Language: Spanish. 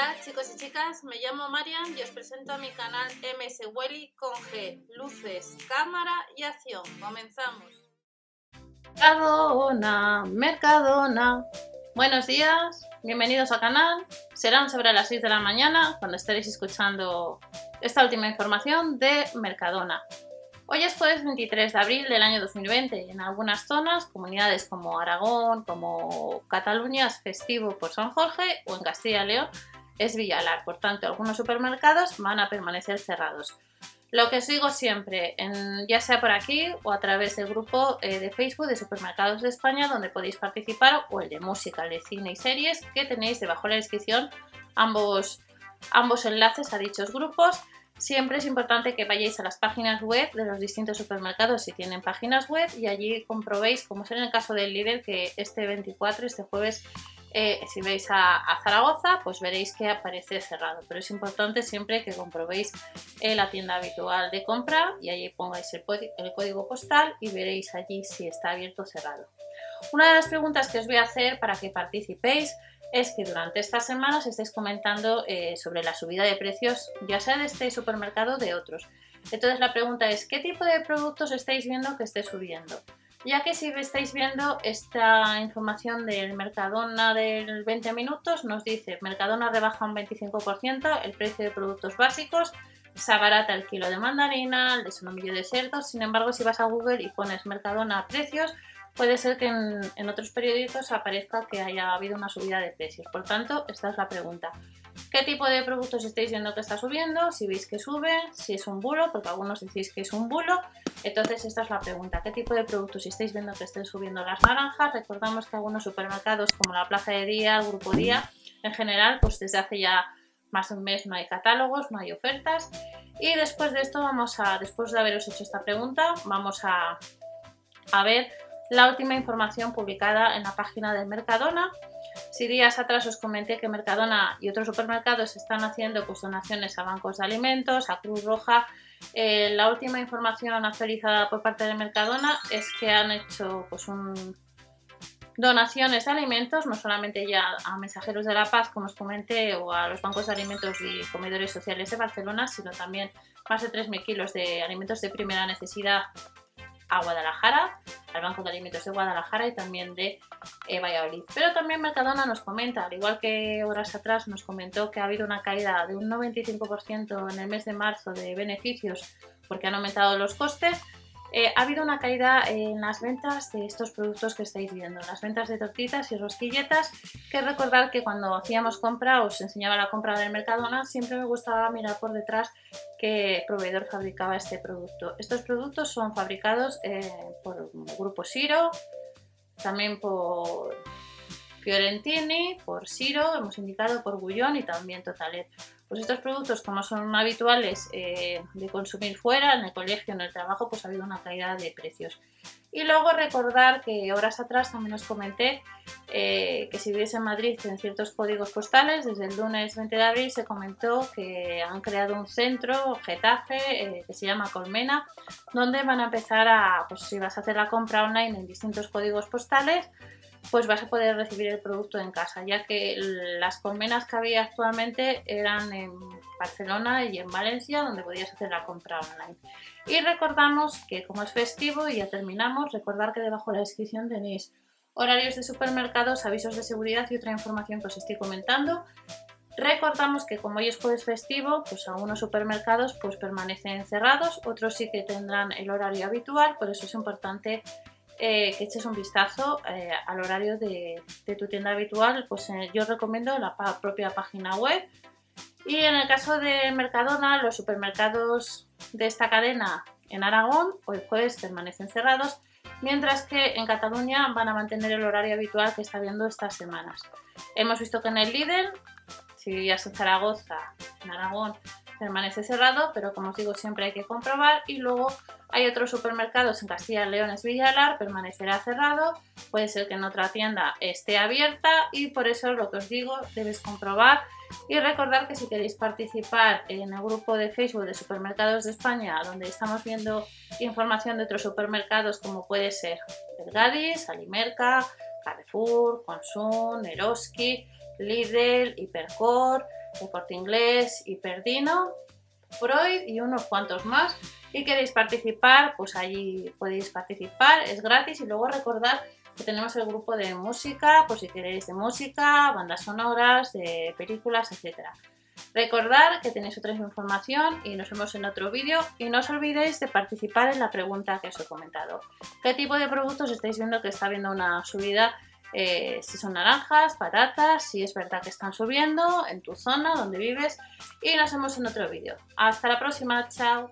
Hola chicos y chicas, me llamo Marian y os presento a mi canal MS Welly con G, luces, cámara y acción. Comenzamos. Mercadona, Mercadona. Buenos días, bienvenidos al canal. Serán sobre las 6 de la mañana cuando estaréis escuchando esta última información de Mercadona. Hoy es jueves 23 de abril del año 2020 y en algunas zonas, comunidades como Aragón, como Cataluña, es festivo por San Jorge o en Castilla y León es Villalar. Por tanto, algunos supermercados van a permanecer cerrados. Lo que os digo siempre, ya sea por aquí o a través del grupo eh, de Facebook de Supermercados de España, donde podéis participar, o el de música, el de cine y series, que tenéis debajo de la descripción ambos, ambos enlaces a dichos grupos. Siempre es importante que vayáis a las páginas web de los distintos supermercados si tienen páginas web y allí comprobéis, como es en el caso del líder, que este 24, este jueves, eh, si veis a, Zaragoza, pues veréis que aparece cerrado. Pero es importante siempre que comprobéis eh, la tienda habitual de compra y allí pongáis el, código postal y veréis allí si está abierto o cerrado. Una de las preguntas que os voy a hacer para que participéis es que durante estas semanas estáis comentando eh, sobre la subida de precios, ya sea de este supermercado o de otros. Entonces la pregunta es, ¿qué tipo de productos estáis viendo que esté subiendo? Ya que si estáis viendo esta información del Mercadona del 20 minutos, nos dice Mercadona rebaja un 25% el precio de productos básicos, se abarata el kilo de mandarina, el de solomillo de cerdo, sin embargo si vas a Google y pones Mercadona precios, puede ser que en, otros periódicos aparezca que haya habido una subida de precios. Por tanto, esta es la pregunta. ¿Qué tipo de productos estáis viendo que está subiendo? Si veis que sube, si es un bulo, porque algunos decís que es un bulo. Entonces, esta es la pregunta. ¿Qué tipo de productos estáis viendo que estén subiendo las naranjas? Recordamos que algunos supermercados como la Plaza de Día, el Grupo Día, en general, pues desde hace ya más de un mes no hay catálogos, no hay ofertas. Y después de esto vamos a, después de haberos hecho esta pregunta, vamos a, a ver la última información publicada en la página de Mercadona. Días atrás os comenté que Mercadona y otros supermercados están haciendo donaciones a bancos de alimentos, a Cruz Roja, eh, la última información actualizada por parte de Mercadona es que han hecho pues, donaciones de alimentos, no solamente ya a Mensajeros de la Paz, como os comenté, o a los bancos de alimentos y comedores sociales de Barcelona, sino también más de 3.000 kilos de alimentos de primera necesidad a Guadalajara, al Banco de Alimentos de Guadalajara y también de eh, Valladolid. Pero también Mercadona nos comenta, al igual que horas atrás nos comentó que ha habido una caída de un 95% en el mes de marzo de beneficios porque han aumentado los costes, eh, ha habido una caída en las ventas de estos productos que estáis viendo, las ventas de tortitas y rosquilletas, que recordar que cuando hacíamos compra, os enseñaba la compra del Mercadona, siempre me gustaba mirar por detrás qué proveedor fabricaba este producto. Estos productos son fabricados eh, por Grupo Siro, también por Fiorentini, por Siro, hemos indicado por Gullón y también Totalet. Pues estos productos, como son habituales eh, de consumir fuera, en el colegio, en el trabajo, pues ha habido una caída de precios. Y luego recordar que horas atrás también os comenté eh, que si vives en Madrid en ciertos códigos postales, desde el lunes 20 de abril se comentó que han creado un centro, Getafe, eh, que se llama Colmena, donde van a empezar a, pues si vas a hacer la compra online en distintos códigos postales, pues vas a poder recibir el producto en casa, ya que las colmenas que había actualmente eran en Barcelona y en Valencia, donde podías hacer la compra online. Y recordamos que como es festivo y ya terminamos, recordar que debajo de la descripción tenéis horarios de supermercados, avisos de seguridad y otra información que os estoy comentando. Recordamos que como hoy es jueves festivo, pues algunos supermercados pues permanecen cerrados, otros sí que tendrán el horario habitual, por eso es importante eh, que eches un vistazo eh, al horario de, tu tienda habitual, pues eh, yo recomiendo la propia página web. Y en el caso de Mercadona, los supermercados de esta cadena en Aragón hoy jueves permanecen cerrados, mientras que en Cataluña van a mantener el horario habitual que está viendo estas semanas. Hemos visto que en el líder, si vivías en Zaragoza, en Aragón, permanece cerrado, pero como os digo, siempre hay que comprobar. Y luego hay otros supermercados en Castilla y León, Villalar, permanecerá cerrado. Puede ser que en otra tienda esté abierta y por eso lo que os digo, debes comprobar. Y recordar que si queréis participar en el grupo de Facebook de Supermercados de España, donde estamos viendo información de otros supermercados como puede ser el Gadis, Alimerca, Carrefour, Consum, Eroski, Lidl, Hipercor, Deporte Inglés, Hiperdino, Freud y unos cuantos más. Y queréis participar, pues allí podéis participar, es gratis y luego recordar que tenemos el grupo de música, por si queréis de música, bandas sonoras, de películas, etcétera. Recordar que tenéis otra información y nos vemos en otro vídeo y no os olvidéis de participar en la pregunta que os he comentado. ¿Qué tipo de productos estáis viendo que está habiendo una subida? Eh, si son naranjas, patatas, si es verdad que están subiendo en tu zona donde vives y nos vemos en otro vídeo. Hasta la próxima, chao.